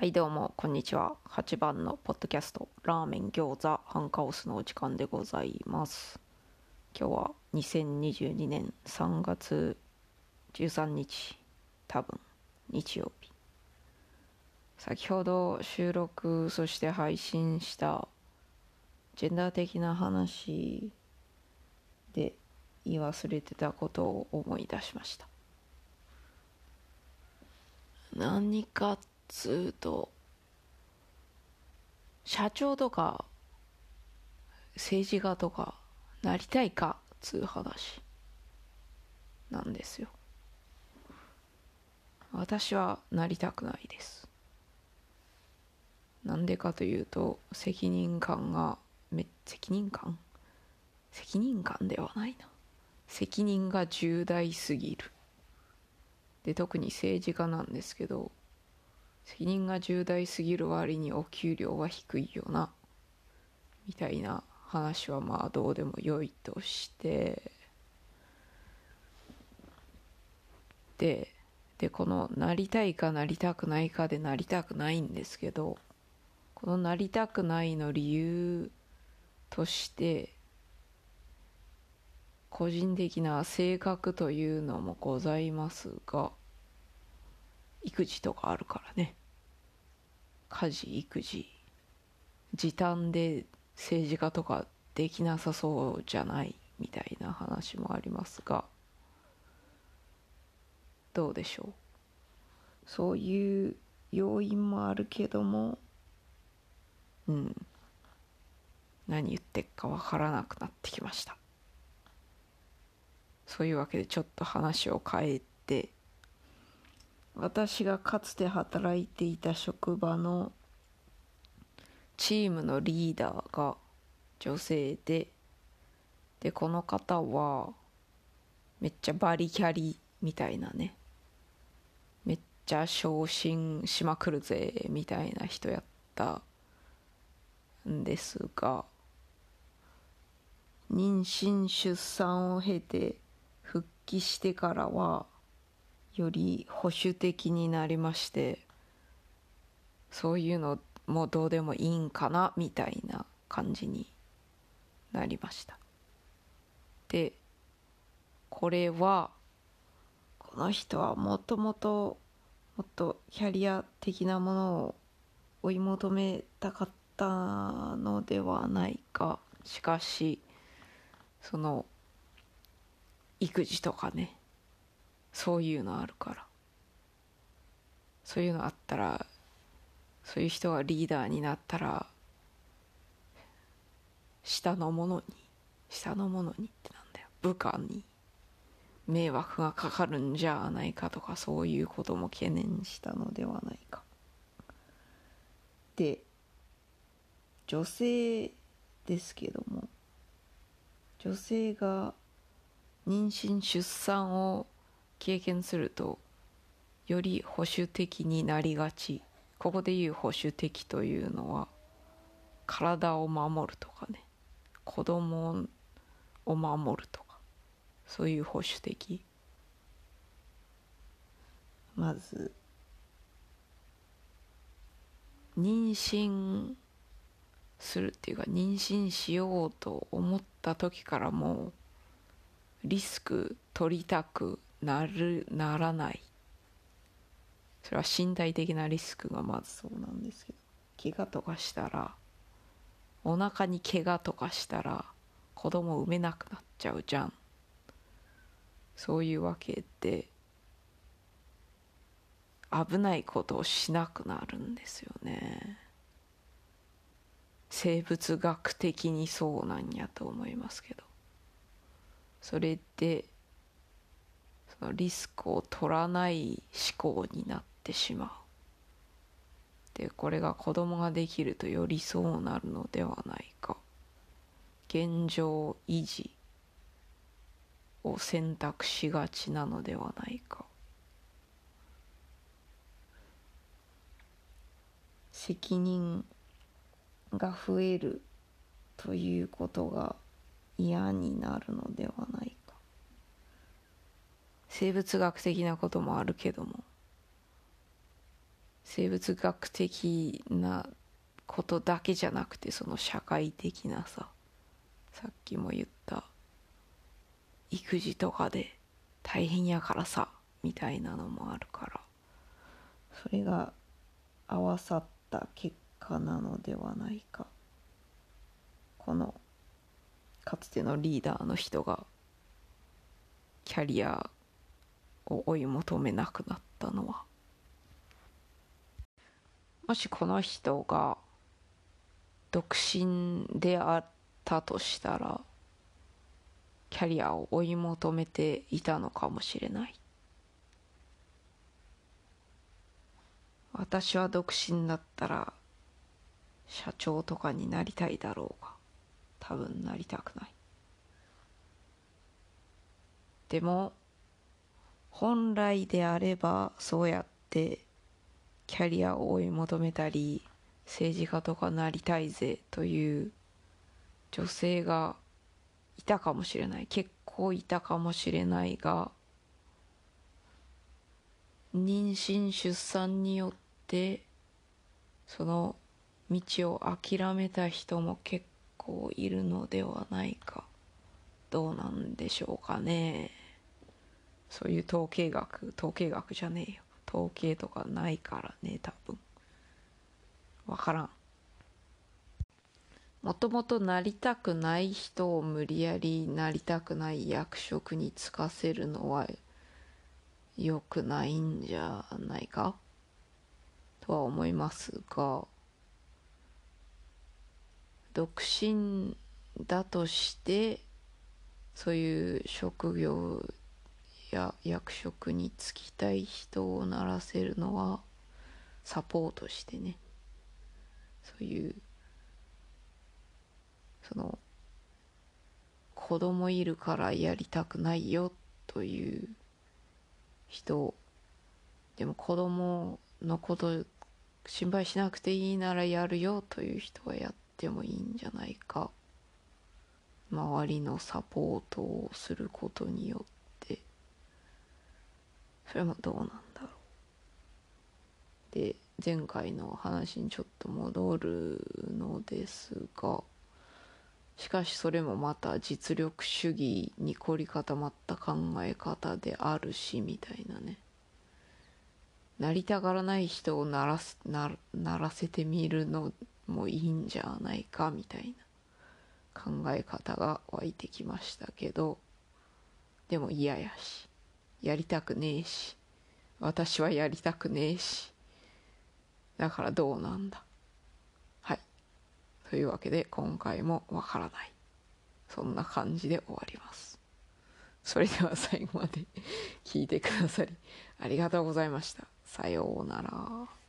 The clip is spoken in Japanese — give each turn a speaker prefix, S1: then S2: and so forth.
S1: はいどうもこんにちは。8番のポッドキャストラーメン餃子ハンカオスのお時間でございます。今日は2022年3月13日多分日曜日。先ほど収録そして配信したジェンダー的な話で言い忘れてたことを思い出しました。何かつうと社長とか政治家とかなりたいかっつう話なんですよ。私はなりたくないです。なんでかというと責任感がめ責任感？責任感ではないな。責任が重大すぎる。で特に政治家なんですけど責任が重大すぎる割にお給料は低いよな。みたいな話はまあどうでもよいとして。ででこのなりたいかなりたくないかでなりたくないんですけどこのなりたくないの理由として個人的な性格というのもございますが育児とかあるからね。家事育児時短で政治家とかできなさそうじゃないみたいな話もありますがどうでしょう？そういう要因もあるけどもうん。何言ってっかわからなくなってきました。そういうわけでちょっと話を変えて私がかつて働いていた職場のチームのリーダーが女性ででこの方はめっちゃバリキャリみたいなねめっちゃ昇進しまくるぜみたいな人やったんですが妊娠出産を経て復帰してからはより保守的になりましてそういうのもどうでもいいんかなみたいな感じになりました。でこれはこの人はもともともっとキャリア的なものを追い求めたかったのではないか。しかしその育児とかねそういうのあるから。そういうのあったらそういう人がリーダーになったら下の者に下の者にってなんだよ。部下に迷惑がかかるんじゃないかとかそういうことも懸念したのではないか。で女性ですけども女性が妊娠出産を経験するとより保守的になりがち。ここでいう保守的というのは体を守るとかね。子供を守るとか。そういう保守的。まず妊娠するっていうか妊娠しようと思った時からもうリスク取りたくなるならない。それは身体的なリスクがまずそうなんですけど。怪我とかしたらお腹に怪我とかしたら子供産めなくなっちゃうじゃん。そういうわけで危ないことをしなくなるんですよね。生物学的にそうなんやと思いますけど。それでそのリスクを取らない思考になってしまう。でこれが子供ができるとよりそうなるのではないか。現状維持を選択しがちなのではないか。責任が増えるということが嫌になるのではないか。生物学的なこともあるけども。生物学的なことだけじゃなくてその社会的なささっきも言った育児とかで大変やからさみたいなのもあるから。それが合わさった結果なのではないか。このかつてのリーダーの人がキャリアを追い求めなくなったのは。もしこの人が独身であったとしたらキャリアを追い求めていたのかもしれない。私は独身だったら社長とかになりたいだろうが多分なりたくない。でも本来であればそうやってキャリアを追い求めたり政治家とかなりたいぜという女性がいたかもしれない結構いたかもしれないが妊娠出産によってその道を諦めた人も結構いるのではないか。どうなんでしょうかね。そういう統計学統計学じゃねえよ。統計とかないからね多分。分からん。もともとなりたくない人を無理やりなりたくない役職に就かせるのは良くないんじゃないか？とは思いますが独身だとしてそういう職業や役職に就きたい人をならせるのはサポートしてね。そういうその子供いるからやりたくないよという人でも子供のこと心配しなくていいならやるよという人はやってもいいんじゃないか。周りのサポートをすることによって。それもどうなんだろう。で前回の話にちょっと戻るのですがしかしそれもまた実力主義に凝り固まった考え方であるしみたいなね。なりたがらない人をならすなならせてみるのもいいんじゃないかみたいな考え方が湧いてきましたけどでも嫌やし。やりたくねえし。私はやりたくねえし。だからどうなんだ。はい。というわけで今回もわからない。そんな感じで終わります。それでは最後まで聞いてくださりありがとうございました。さようなら。